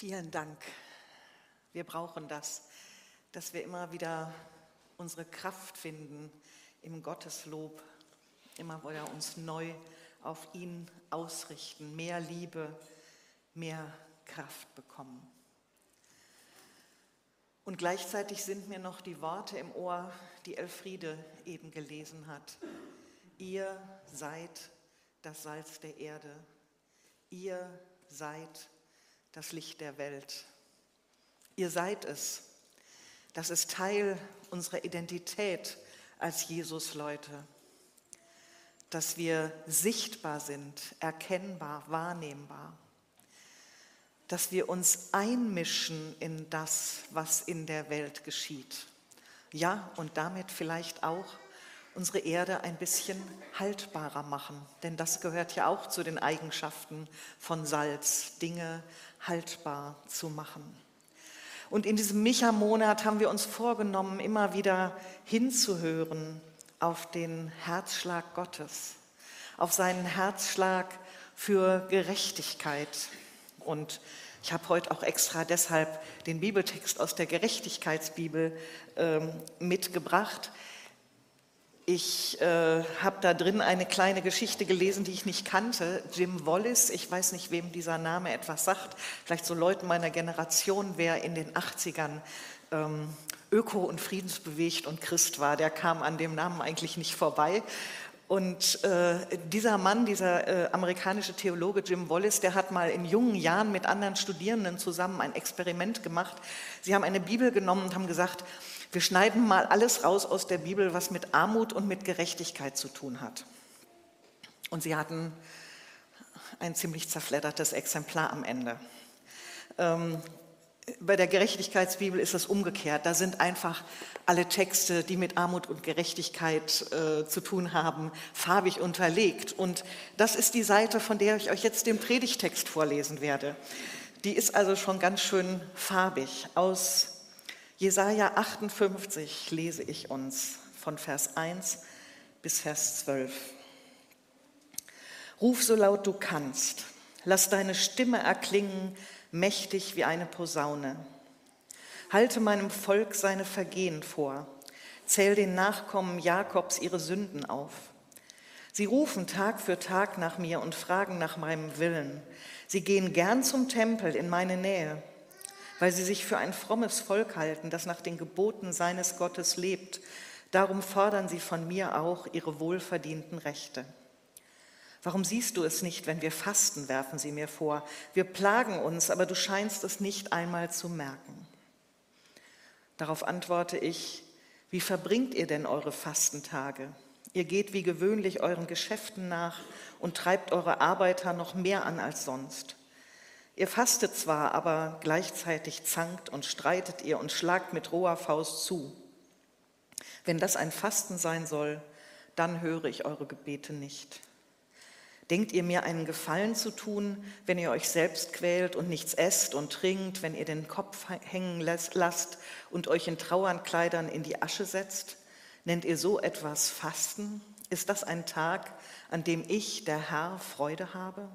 Vielen Dank. Wir brauchen das, dass wir immer wieder unsere Kraft finden im Gotteslob, immer wieder uns neu auf ihn ausrichten, mehr Liebe, mehr Kraft bekommen. Und gleichzeitig sind mir noch die Worte im Ohr, die Elfriede eben gelesen hat. Ihr seid das Salz der Erde. Ihr seid das Licht der Welt. Ihr seid es. Das ist Teil unserer Identität als Jesus-Leute. Dass wir sichtbar sind, erkennbar, wahrnehmbar. Dass wir uns einmischen in das, was in der Welt geschieht. Ja, und damit vielleicht auch unsere Erde ein bisschen haltbarer machen. Denn das gehört ja auch zu den Eigenschaften von Salz, Dinge haltbar zu machen. Und in diesem Micha-Monat haben wir uns vorgenommen, immer wieder hinzuhören auf den Herzschlag Gottes, auf seinen Herzschlag für Gerechtigkeit. Und ich habe heute auch extra deshalb den Bibeltext aus der Gerechtigkeitsbibel äh, mitgebracht, ich äh, habe da drin eine kleine Geschichte gelesen, die ich nicht kannte. Jim Wallace, ich weiß nicht, wem dieser Name etwas sagt, vielleicht so Leuten meiner Generation, wer in den 80ern ähm, öko- und friedensbewegt und Christ war, der kam an dem Namen eigentlich nicht vorbei. Und äh, dieser Mann, dieser äh, amerikanische Theologe Jim Wallace, der hat mal in jungen Jahren mit anderen Studierenden zusammen ein Experiment gemacht. Sie haben eine Bibel genommen und haben gesagt, wir schneiden mal alles raus aus der Bibel, was mit Armut und mit Gerechtigkeit zu tun hat. Und sie hatten ein ziemlich zerfleddertes Exemplar am Ende. Ähm, bei der Gerechtigkeitsbibel ist es umgekehrt. Da sind einfach alle Texte, die mit Armut und Gerechtigkeit äh, zu tun haben, farbig unterlegt. Und das ist die Seite, von der ich euch jetzt den Predigtext vorlesen werde. Die ist also schon ganz schön farbig aus Jesaja 58 lese ich uns von Vers 1 bis Vers 12. Ruf so laut du kannst, lass deine Stimme erklingen, mächtig wie eine Posaune. Halte meinem Volk seine Vergehen vor, zähl den Nachkommen Jakobs ihre Sünden auf. Sie rufen Tag für Tag nach mir und fragen nach meinem Willen. Sie gehen gern zum Tempel in meine Nähe weil sie sich für ein frommes Volk halten, das nach den Geboten seines Gottes lebt. Darum fordern sie von mir auch ihre wohlverdienten Rechte. Warum siehst du es nicht, wenn wir fasten, werfen sie mir vor. Wir plagen uns, aber du scheinst es nicht einmal zu merken. Darauf antworte ich, wie verbringt ihr denn eure Fastentage? Ihr geht wie gewöhnlich euren Geschäften nach und treibt eure Arbeiter noch mehr an als sonst. Ihr fastet zwar, aber gleichzeitig zankt und streitet ihr und schlagt mit roher Faust zu. Wenn das ein Fasten sein soll, dann höre ich eure Gebete nicht. Denkt ihr mir einen Gefallen zu tun, wenn ihr euch selbst quält und nichts esst und trinkt, wenn ihr den Kopf hängen lasst und euch in Trauernkleidern in die Asche setzt? Nennt ihr so etwas Fasten? Ist das ein Tag, an dem ich, der Herr, Freude habe?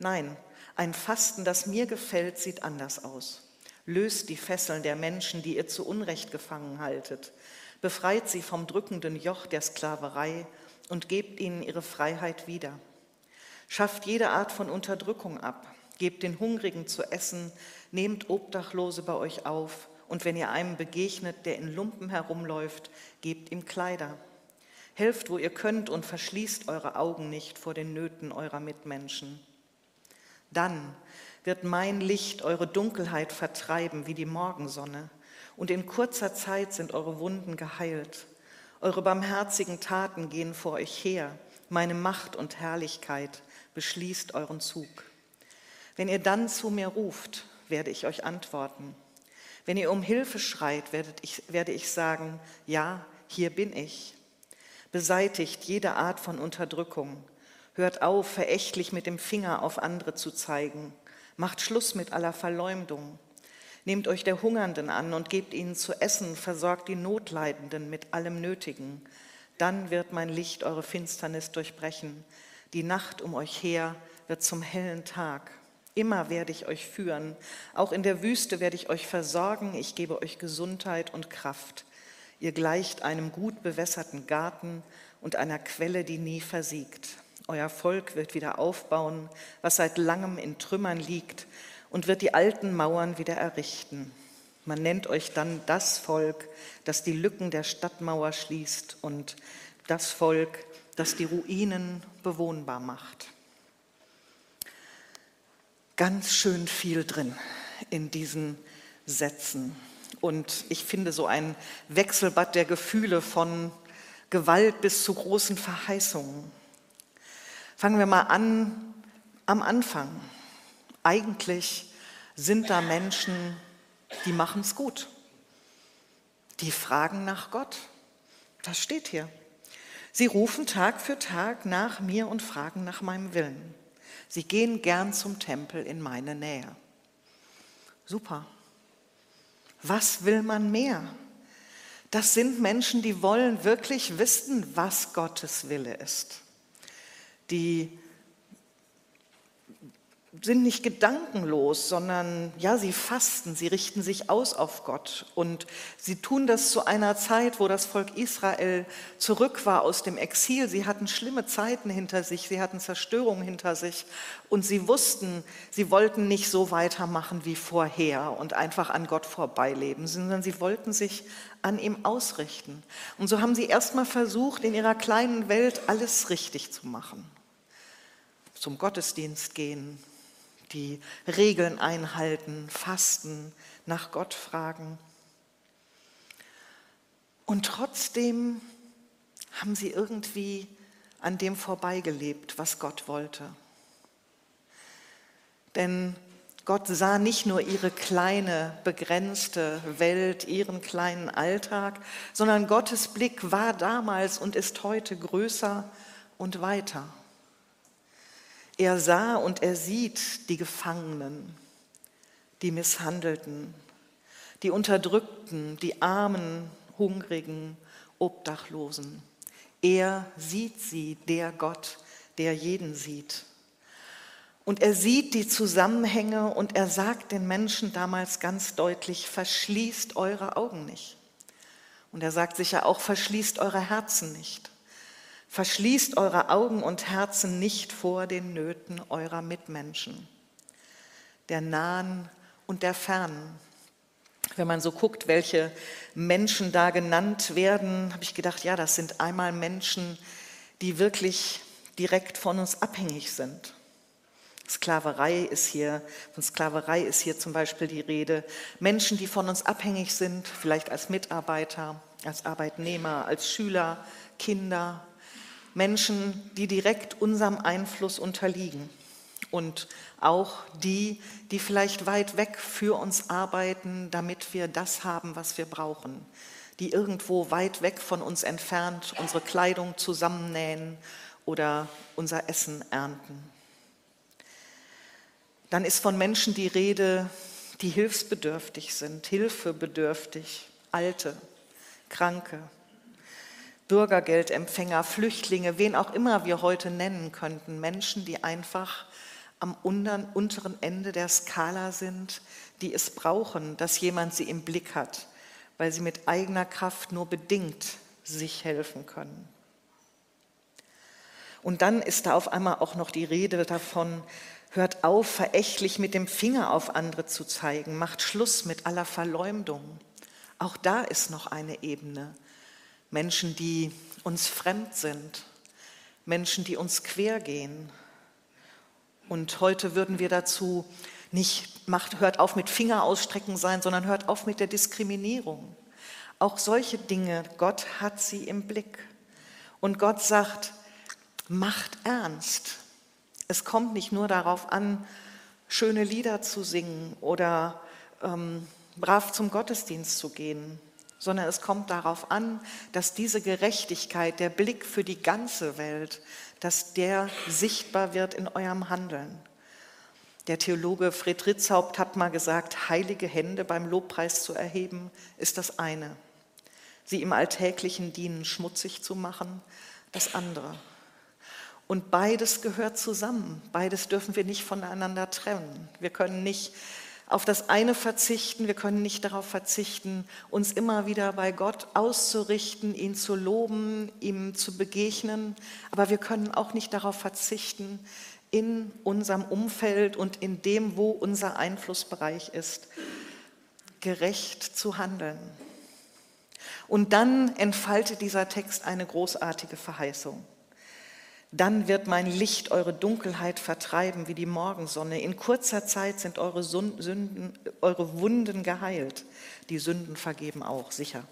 Nein, ein Fasten, das mir gefällt, sieht anders aus. Löst die Fesseln der Menschen, die ihr zu Unrecht gefangen haltet. Befreit sie vom drückenden Joch der Sklaverei und gebt ihnen ihre Freiheit wieder. Schafft jede Art von Unterdrückung ab. Gebt den Hungrigen zu essen. Nehmt Obdachlose bei euch auf. Und wenn ihr einem begegnet, der in Lumpen herumläuft, gebt ihm Kleider. Helft, wo ihr könnt und verschließt eure Augen nicht vor den Nöten eurer Mitmenschen. Dann wird mein Licht eure Dunkelheit vertreiben wie die Morgensonne, und in kurzer Zeit sind eure Wunden geheilt. Eure barmherzigen Taten gehen vor euch her, meine Macht und Herrlichkeit beschließt euren Zug. Wenn ihr dann zu mir ruft, werde ich euch antworten. Wenn ihr um Hilfe schreit, ich, werde ich sagen, ja, hier bin ich. Beseitigt jede Art von Unterdrückung, Hört auf, verächtlich mit dem Finger auf andere zu zeigen. Macht Schluss mit aller Verleumdung. Nehmt euch der Hungernden an und gebt ihnen zu essen, versorgt die Notleidenden mit allem Nötigen. Dann wird mein Licht eure Finsternis durchbrechen. Die Nacht um euch her wird zum hellen Tag. Immer werde ich euch führen. Auch in der Wüste werde ich euch versorgen. Ich gebe euch Gesundheit und Kraft. Ihr gleicht einem gut bewässerten Garten und einer Quelle, die nie versiegt. Euer Volk wird wieder aufbauen, was seit langem in Trümmern liegt, und wird die alten Mauern wieder errichten. Man nennt euch dann das Volk, das die Lücken der Stadtmauer schließt und das Volk, das die Ruinen bewohnbar macht. Ganz schön viel drin in diesen Sätzen. Und ich finde so ein Wechselbad der Gefühle von Gewalt bis zu großen Verheißungen. Fangen wir mal an am Anfang. Eigentlich sind da Menschen, die machen es gut. Die fragen nach Gott. Das steht hier. Sie rufen Tag für Tag nach mir und fragen nach meinem Willen. Sie gehen gern zum Tempel in meine Nähe. Super. Was will man mehr? Das sind Menschen, die wollen wirklich wissen, was Gottes Wille ist. Die sind nicht gedankenlos, sondern ja, sie fasten, sie richten sich aus auf Gott. Und sie tun das zu einer Zeit, wo das Volk Israel zurück war aus dem Exil. Sie hatten schlimme Zeiten hinter sich, sie hatten Zerstörung hinter sich. Und sie wussten, sie wollten nicht so weitermachen wie vorher und einfach an Gott vorbeileben, sondern sie wollten sich an ihm ausrichten. Und so haben sie erstmal versucht, in ihrer kleinen Welt alles richtig zu machen. Zum Gottesdienst gehen, die Regeln einhalten, fasten, nach Gott fragen. Und trotzdem haben sie irgendwie an dem vorbeigelebt, was Gott wollte. Denn Gott sah nicht nur ihre kleine, begrenzte Welt, ihren kleinen Alltag, sondern Gottes Blick war damals und ist heute größer und weiter. Er sah und er sieht die Gefangenen, die Misshandelten, die Unterdrückten, die Armen, Hungrigen, Obdachlosen. Er sieht sie, der Gott, der jeden sieht. Und er sieht die Zusammenhänge und er sagt den Menschen damals ganz deutlich, verschließt eure Augen nicht. Und er sagt sicher auch, verschließt eure Herzen nicht. Verschließt eure Augen und Herzen nicht vor den Nöten eurer Mitmenschen, der nahen und der fernen. Wenn man so guckt, welche Menschen da genannt werden, habe ich gedacht, ja, das sind einmal Menschen, die wirklich direkt von uns abhängig sind. Sklaverei ist hier, von Sklaverei ist hier zum Beispiel die Rede. Menschen, die von uns abhängig sind, vielleicht als Mitarbeiter, als Arbeitnehmer, als Schüler, Kinder, Menschen, die direkt unserem Einfluss unterliegen. Und auch die, die vielleicht weit weg für uns arbeiten, damit wir das haben, was wir brauchen, die irgendwo weit weg von uns entfernt unsere Kleidung zusammennähen oder unser Essen ernten. Dann ist von Menschen die Rede, die hilfsbedürftig sind, hilfebedürftig, Alte, Kranke, Bürgergeldempfänger, Flüchtlinge, wen auch immer wir heute nennen könnten, Menschen, die einfach am unteren Ende der Skala sind, die es brauchen, dass jemand sie im Blick hat, weil sie mit eigener Kraft nur bedingt sich helfen können. Und dann ist da auf einmal auch noch die Rede davon, hört auf, verächtlich mit dem Finger auf andere zu zeigen, macht Schluss mit aller Verleumdung. Auch da ist noch eine Ebene. Menschen, die uns fremd sind, Menschen, die uns quer gehen. Und heute würden wir dazu nicht, macht, hört auf mit Finger ausstrecken sein, sondern hört auf mit der Diskriminierung. Auch solche Dinge, Gott hat sie im Blick. Und Gott sagt, macht ernst. Es kommt nicht nur darauf an, schöne Lieder zu singen oder ähm, brav zum Gottesdienst zu gehen, sondern es kommt darauf an, dass diese Gerechtigkeit, der Blick für die ganze Welt, dass der sichtbar wird in eurem Handeln. Der Theologe Fred Ritzhaupt hat mal gesagt, heilige Hände beim Lobpreis zu erheben, ist das eine. Sie im alltäglichen Dienen schmutzig zu machen, das andere. Und beides gehört zusammen. Beides dürfen wir nicht voneinander trennen. Wir können nicht auf das eine verzichten, wir können nicht darauf verzichten, uns immer wieder bei Gott auszurichten, ihn zu loben, ihm zu begegnen, aber wir können auch nicht darauf verzichten, in unserem Umfeld und in dem, wo unser Einflussbereich ist, gerecht zu handeln. Und dann entfaltet dieser Text eine großartige Verheißung. Dann wird mein Licht eure Dunkelheit vertreiben wie die Morgensonne. In kurzer Zeit sind eure, Sünden, eure Wunden geheilt. Die Sünden vergeben auch, sicher.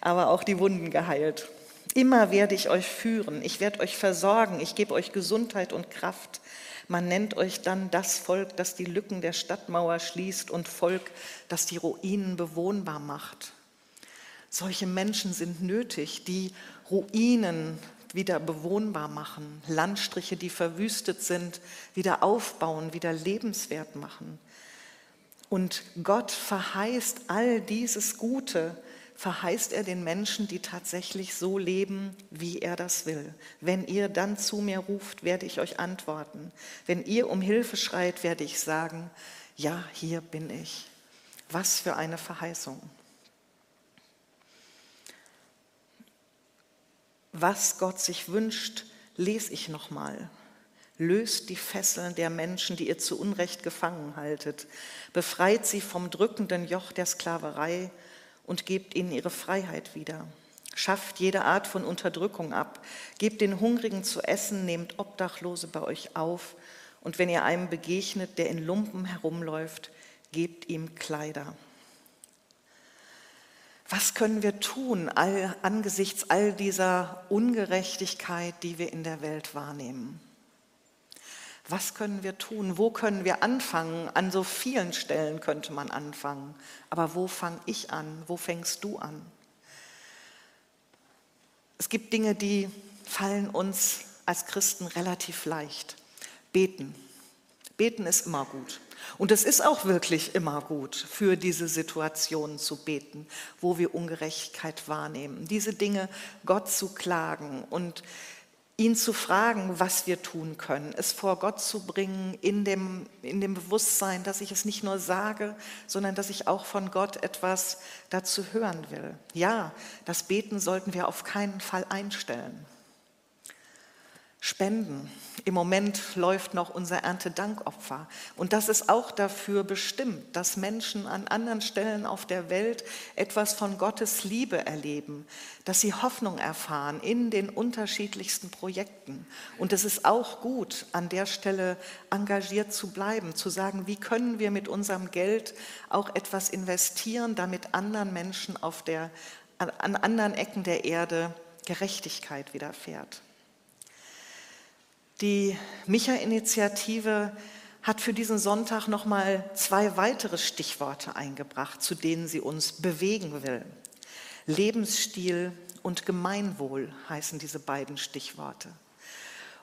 Aber auch die Wunden geheilt. Immer werde ich euch führen. Ich werde euch versorgen. Ich gebe euch Gesundheit und Kraft. Man nennt euch dann das Volk, das die Lücken der Stadtmauer schließt und Volk, das die Ruinen bewohnbar macht. Solche Menschen sind nötig, die Ruinen wieder bewohnbar machen, Landstriche, die verwüstet sind, wieder aufbauen, wieder lebenswert machen. Und Gott verheißt all dieses Gute, verheißt er den Menschen, die tatsächlich so leben, wie er das will. Wenn ihr dann zu mir ruft, werde ich euch antworten. Wenn ihr um Hilfe schreit, werde ich sagen, ja, hier bin ich. Was für eine Verheißung. Was Gott sich wünscht, lese ich nochmal. Löst die Fesseln der Menschen, die ihr zu Unrecht gefangen haltet. Befreit sie vom drückenden Joch der Sklaverei und gebt ihnen ihre Freiheit wieder. Schafft jede Art von Unterdrückung ab. Gebt den Hungrigen zu essen, nehmt Obdachlose bei euch auf. Und wenn ihr einem begegnet, der in Lumpen herumläuft, gebt ihm Kleider. Was können wir tun all, angesichts all dieser Ungerechtigkeit, die wir in der Welt wahrnehmen? Was können wir tun? Wo können wir anfangen? An so vielen Stellen könnte man anfangen. Aber wo fange ich an? Wo fängst du an? Es gibt Dinge, die fallen uns als Christen relativ leicht. Beten. Beten ist immer gut. Und es ist auch wirklich immer gut, für diese Situationen zu beten, wo wir Ungerechtigkeit wahrnehmen. Diese Dinge Gott zu klagen und ihn zu fragen, was wir tun können, es vor Gott zu bringen in dem, in dem Bewusstsein, dass ich es nicht nur sage, sondern dass ich auch von Gott etwas dazu hören will. Ja, das Beten sollten wir auf keinen Fall einstellen. Spenden. Im Moment läuft noch unser Erntedankopfer. Und das ist auch dafür bestimmt, dass Menschen an anderen Stellen auf der Welt etwas von Gottes Liebe erleben, dass sie Hoffnung erfahren in den unterschiedlichsten Projekten. Und es ist auch gut, an der Stelle engagiert zu bleiben, zu sagen, wie können wir mit unserem Geld auch etwas investieren, damit anderen Menschen auf der, an anderen Ecken der Erde Gerechtigkeit widerfährt. Die Micha-Initiative hat für diesen Sonntag noch mal zwei weitere Stichworte eingebracht, zu denen sie uns bewegen will. Lebensstil und Gemeinwohl heißen diese beiden Stichworte.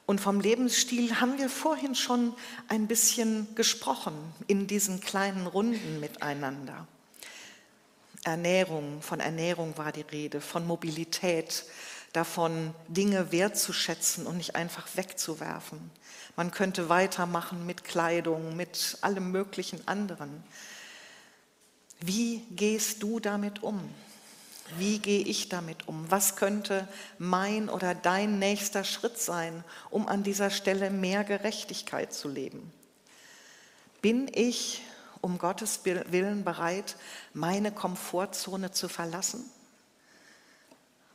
Und vom Lebensstil haben wir vorhin schon ein bisschen gesprochen in diesen kleinen Runden miteinander. Ernährung, von Ernährung war die Rede, von Mobilität, davon, Dinge wertzuschätzen und nicht einfach wegzuwerfen. Man könnte weitermachen mit Kleidung, mit allem möglichen anderen. Wie gehst du damit um? Wie gehe ich damit um? Was könnte mein oder dein nächster Schritt sein, um an dieser Stelle mehr Gerechtigkeit zu leben? Bin ich um Gottes Willen bereit, meine Komfortzone zu verlassen?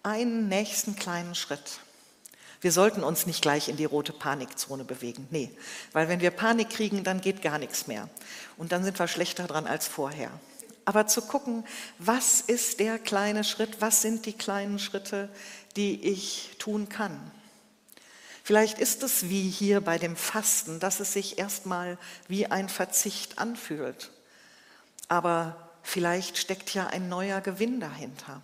Einen nächsten kleinen Schritt. Wir sollten uns nicht gleich in die rote Panikzone bewegen. Nee, weil wenn wir Panik kriegen, dann geht gar nichts mehr. Und dann sind wir schlechter dran als vorher. Aber zu gucken, was ist der kleine Schritt, was sind die kleinen Schritte, die ich tun kann. Vielleicht ist es wie hier bei dem Fasten, dass es sich erstmal wie ein Verzicht anfühlt. Aber vielleicht steckt ja ein neuer Gewinn dahinter.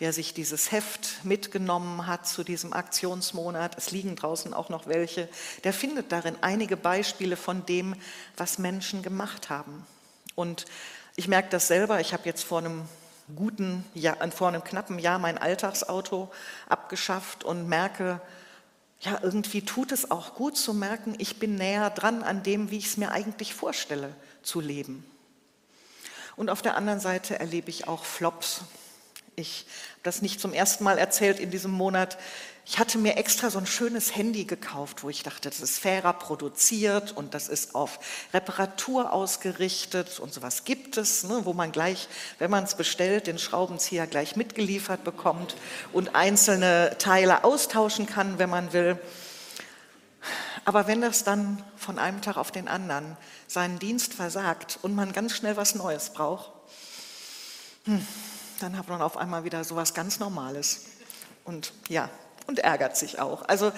Wer sich dieses Heft mitgenommen hat zu diesem Aktionsmonat, es liegen draußen auch noch welche, der findet darin einige Beispiele von dem, was Menschen gemacht haben. Und ich merke das selber, ich habe jetzt vor einem guten Jahr, vor einem knappen Jahr mein Alltagsauto abgeschafft und merke, ja, irgendwie tut es auch gut zu merken, ich bin näher dran an dem, wie ich es mir eigentlich vorstelle zu leben. Und auf der anderen Seite erlebe ich auch Flops. Ich habe das nicht zum ersten Mal erzählt in diesem Monat. Ich hatte mir extra so ein schönes Handy gekauft, wo ich dachte, das ist fairer produziert und das ist auf Reparatur ausgerichtet und sowas gibt es, ne, wo man gleich, wenn man es bestellt, den Schraubenzieher gleich mitgeliefert bekommt und einzelne Teile austauschen kann, wenn man will. Aber wenn das dann von einem Tag auf den anderen seinen Dienst versagt und man ganz schnell was Neues braucht, hm, dann hat man auf einmal wieder sowas ganz Normales. Und ja, und ärgert sich auch. Also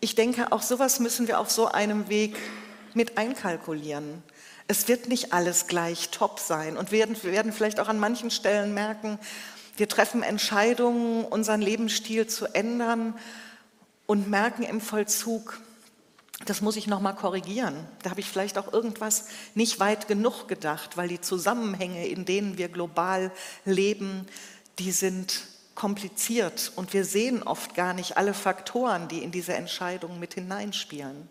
ich denke, auch sowas müssen wir auf so einem Weg mit einkalkulieren. Es wird nicht alles gleich top sein und wir werden vielleicht auch an manchen Stellen merken, wir treffen Entscheidungen, unseren Lebensstil zu ändern und merken im Vollzug, das muss ich noch mal korrigieren. Da habe ich vielleicht auch irgendwas nicht weit genug gedacht, weil die Zusammenhänge, in denen wir global leben, die sind kompliziert und wir sehen oft gar nicht alle Faktoren, die in diese Entscheidung mit hineinspielen.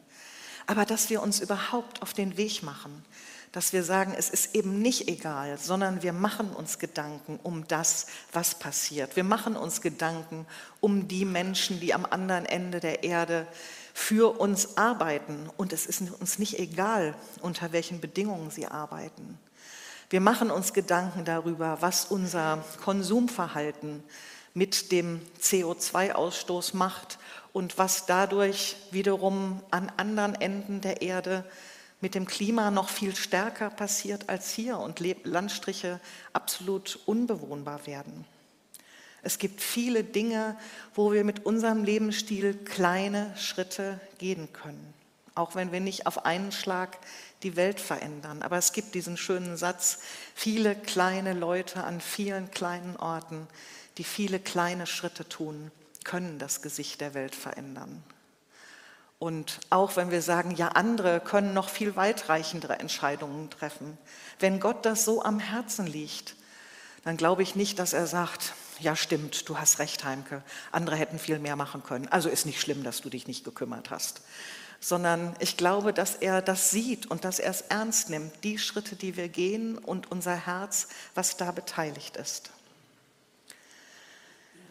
Aber dass wir uns überhaupt auf den Weg machen, dass wir sagen, es ist eben nicht egal, sondern wir machen uns Gedanken um das, was passiert. Wir machen uns Gedanken um die Menschen, die am anderen Ende der Erde für uns arbeiten. Und es ist uns nicht egal, unter welchen Bedingungen sie arbeiten. Wir machen uns Gedanken darüber, was unser Konsumverhalten mit dem CO2-Ausstoß macht und was dadurch wiederum an anderen Enden der Erde mit dem Klima noch viel stärker passiert als hier und Landstriche absolut unbewohnbar werden. Es gibt viele Dinge, wo wir mit unserem Lebensstil kleine Schritte gehen können, auch wenn wir nicht auf einen Schlag die Welt verändern. Aber es gibt diesen schönen Satz, viele kleine Leute an vielen kleinen Orten, die viele kleine Schritte tun, können das Gesicht der Welt verändern. Und auch wenn wir sagen, ja, andere können noch viel weitreichendere Entscheidungen treffen, wenn Gott das so am Herzen liegt, dann glaube ich nicht, dass er sagt, ja stimmt, du hast recht, Heimke, andere hätten viel mehr machen können. Also ist nicht schlimm, dass du dich nicht gekümmert hast. Sondern ich glaube, dass er das sieht und dass er es ernst nimmt, die Schritte, die wir gehen und unser Herz, was da beteiligt ist.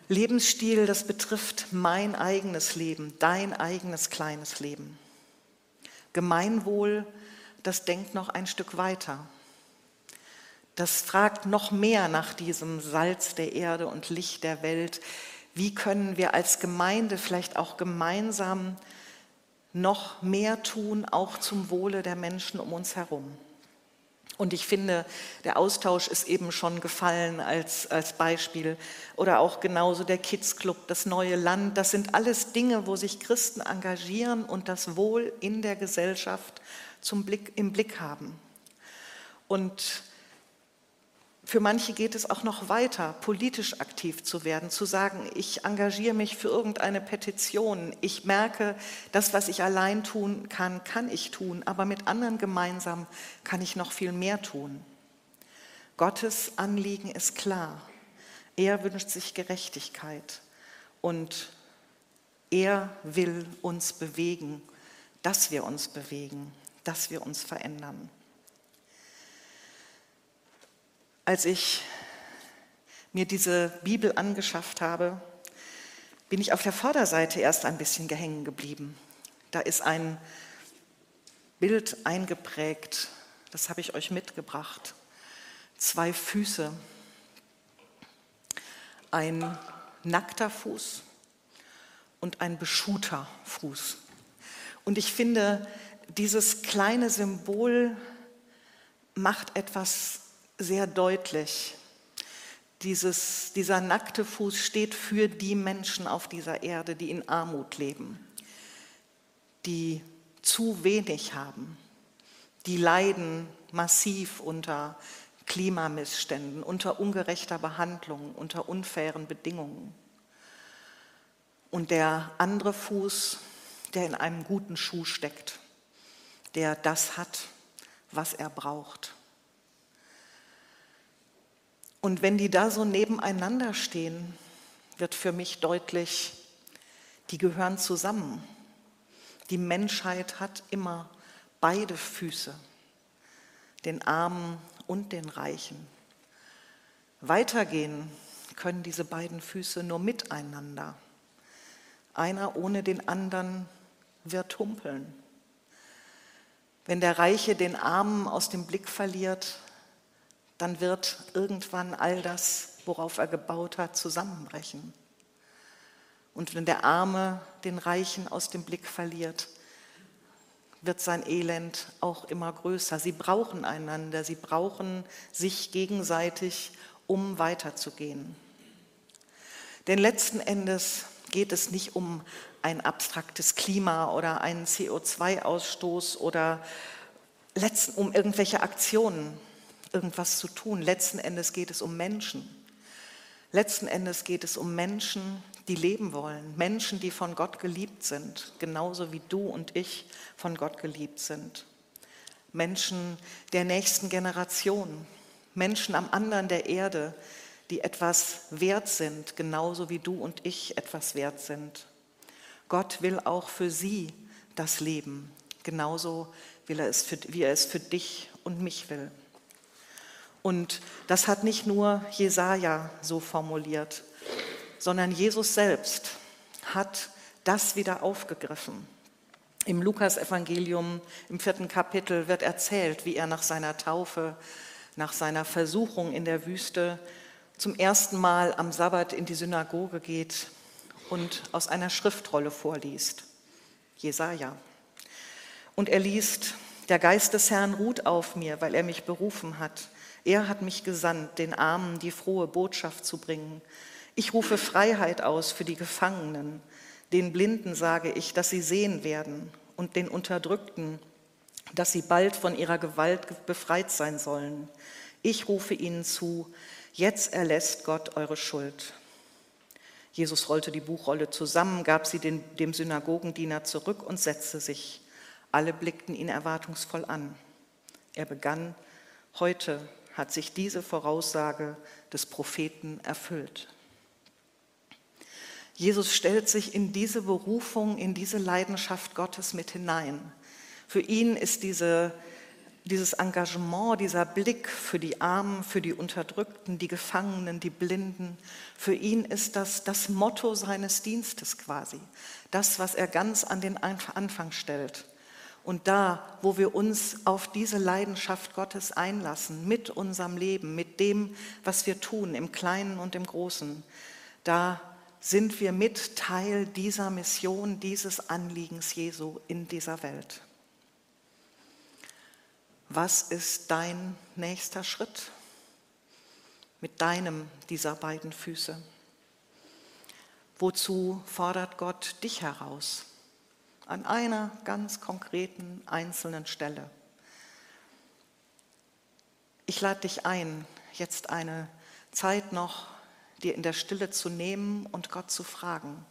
Lebensstil, das betrifft mein eigenes Leben, dein eigenes kleines Leben. Gemeinwohl, das denkt noch ein Stück weiter. Das fragt noch mehr nach diesem Salz der Erde und Licht der Welt. Wie können wir als Gemeinde vielleicht auch gemeinsam noch mehr tun, auch zum Wohle der Menschen um uns herum? Und ich finde, der Austausch ist eben schon gefallen als, als Beispiel. Oder auch genauso der Kids Club, das neue Land. Das sind alles Dinge, wo sich Christen engagieren und das Wohl in der Gesellschaft zum Blick, im Blick haben. Und für manche geht es auch noch weiter, politisch aktiv zu werden, zu sagen, ich engagiere mich für irgendeine Petition. Ich merke, das, was ich allein tun kann, kann ich tun, aber mit anderen gemeinsam kann ich noch viel mehr tun. Gottes Anliegen ist klar. Er wünscht sich Gerechtigkeit und er will uns bewegen, dass wir uns bewegen, dass wir uns verändern. Als ich mir diese Bibel angeschafft habe, bin ich auf der Vorderseite erst ein bisschen gehängen geblieben. Da ist ein Bild eingeprägt, das habe ich euch mitgebracht. Zwei Füße, ein nackter Fuß und ein beschuhter Fuß. Und ich finde, dieses kleine Symbol macht etwas sehr deutlich. Dieses, dieser nackte Fuß steht für die Menschen auf dieser Erde, die in Armut leben, die zu wenig haben, die leiden massiv unter Klimamissständen, unter ungerechter Behandlung, unter unfairen Bedingungen. Und der andere Fuß, der in einem guten Schuh steckt, der das hat, was er braucht. Und wenn die da so nebeneinander stehen, wird für mich deutlich, die gehören zusammen. Die Menschheit hat immer beide Füße, den Armen und den Reichen. Weitergehen können diese beiden Füße nur miteinander. Einer ohne den anderen wird humpeln. Wenn der Reiche den Armen aus dem Blick verliert, dann wird irgendwann all das, worauf er gebaut hat, zusammenbrechen. Und wenn der Arme den Reichen aus dem Blick verliert, wird sein Elend auch immer größer. Sie brauchen einander, sie brauchen sich gegenseitig, um weiterzugehen. Denn letzten Endes geht es nicht um ein abstraktes Klima oder einen CO2-Ausstoß oder um irgendwelche Aktionen, irgendwas zu tun. Letzten Endes geht es um Menschen. Letzten Endes geht es um Menschen, die leben wollen, Menschen, die von Gott geliebt sind, genauso wie du und ich von Gott geliebt sind. Menschen der nächsten Generation, Menschen am anderen der Erde, die etwas wert sind, genauso wie du und ich etwas wert sind. Gott will auch für sie das Leben, genauso will er es für, wie er es für dich und mich will. Und das hat nicht nur Jesaja so formuliert, sondern Jesus selbst hat das wieder aufgegriffen. Im Lukasevangelium im vierten Kapitel wird erzählt, wie er nach seiner Taufe, nach seiner Versuchung in der Wüste zum ersten Mal am Sabbat in die Synagoge geht und aus einer Schriftrolle vorliest. Jesaja. Und er liest: Der Geist des Herrn ruht auf mir, weil er mich berufen hat. Er hat mich gesandt, den Armen die frohe Botschaft zu bringen. Ich rufe Freiheit aus für die Gefangenen. Den Blinden sage ich, dass sie sehen werden und den Unterdrückten, dass sie bald von ihrer Gewalt befreit sein sollen. Ich rufe ihnen zu, jetzt erlässt Gott eure Schuld. Jesus rollte die Buchrolle zusammen, gab sie den, dem Synagogendiener zurück und setzte sich. Alle blickten ihn erwartungsvoll an. Er begann, heute hat sich diese Voraussage des Propheten erfüllt. Jesus stellt sich in diese Berufung, in diese Leidenschaft Gottes mit hinein. Für ihn ist diese, dieses Engagement, dieser Blick für die Armen, für die Unterdrückten, die Gefangenen, die Blinden, für ihn ist das das Motto seines Dienstes quasi. Das, was er ganz an den Anfang stellt. Und da, wo wir uns auf diese Leidenschaft Gottes einlassen, mit unserem Leben, mit dem, was wir tun, im Kleinen und im Großen, da sind wir mit Teil dieser Mission, dieses Anliegens Jesu in dieser Welt. Was ist dein nächster Schritt mit deinem dieser beiden Füße? Wozu fordert Gott dich heraus? An einer ganz konkreten einzelnen Stelle. Ich lade dich ein, jetzt eine Zeit noch dir in der Stille zu nehmen und Gott zu fragen,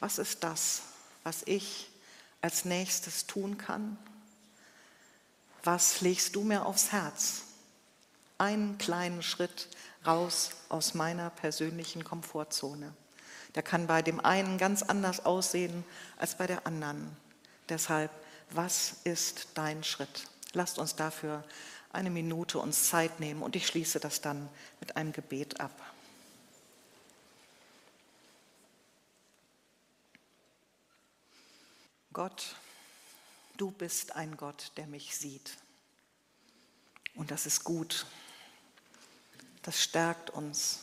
was ist das, was ich als nächstes tun kann? Was legst du mir aufs Herz? Einen kleinen Schritt raus aus meiner persönlichen Komfortzone. Der kann bei dem einen ganz anders aussehen als bei der anderen. Deshalb, was ist dein Schritt? Lasst uns dafür eine Minute uns Zeit nehmen und ich schließe das dann mit einem Gebet ab. Gott, du bist ein Gott, der mich sieht. Und das ist gut. Das stärkt uns,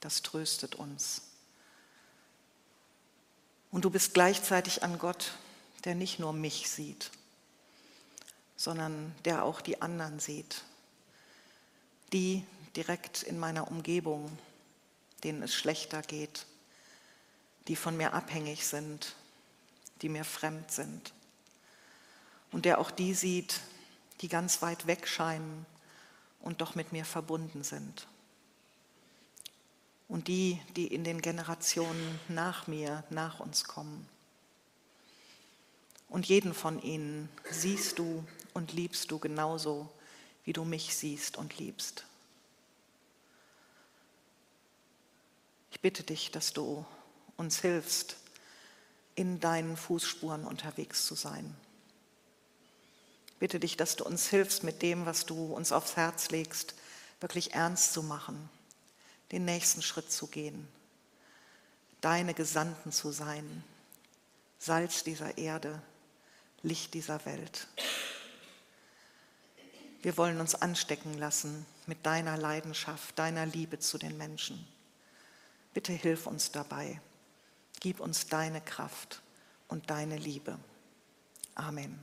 das tröstet uns. Und du bist gleichzeitig ein Gott, der nicht nur mich sieht, sondern der auch die anderen sieht. Die direkt in meiner Umgebung, denen es schlechter geht, die von mir abhängig sind, die mir fremd sind. Und der auch die sieht, die ganz weit weg scheinen und doch mit mir verbunden sind. Und die, die in den Generationen nach mir, nach uns kommen. Und jeden von ihnen siehst du und liebst du genauso, wie du mich siehst und liebst. Ich bitte dich, dass du uns hilfst, in deinen Fußspuren unterwegs zu sein. Bitte dich, dass du uns hilfst, mit dem, was du uns aufs Herz legst, wirklich ernst zu machen, den nächsten Schritt zu gehen, deine Gesandten zu sein, Salz dieser Erde, Licht dieser Welt. Wir wollen uns anstecken lassen mit deiner Leidenschaft, deiner Liebe zu den Menschen. Bitte hilf uns dabei. Gib uns deine Kraft und deine Liebe. Amen.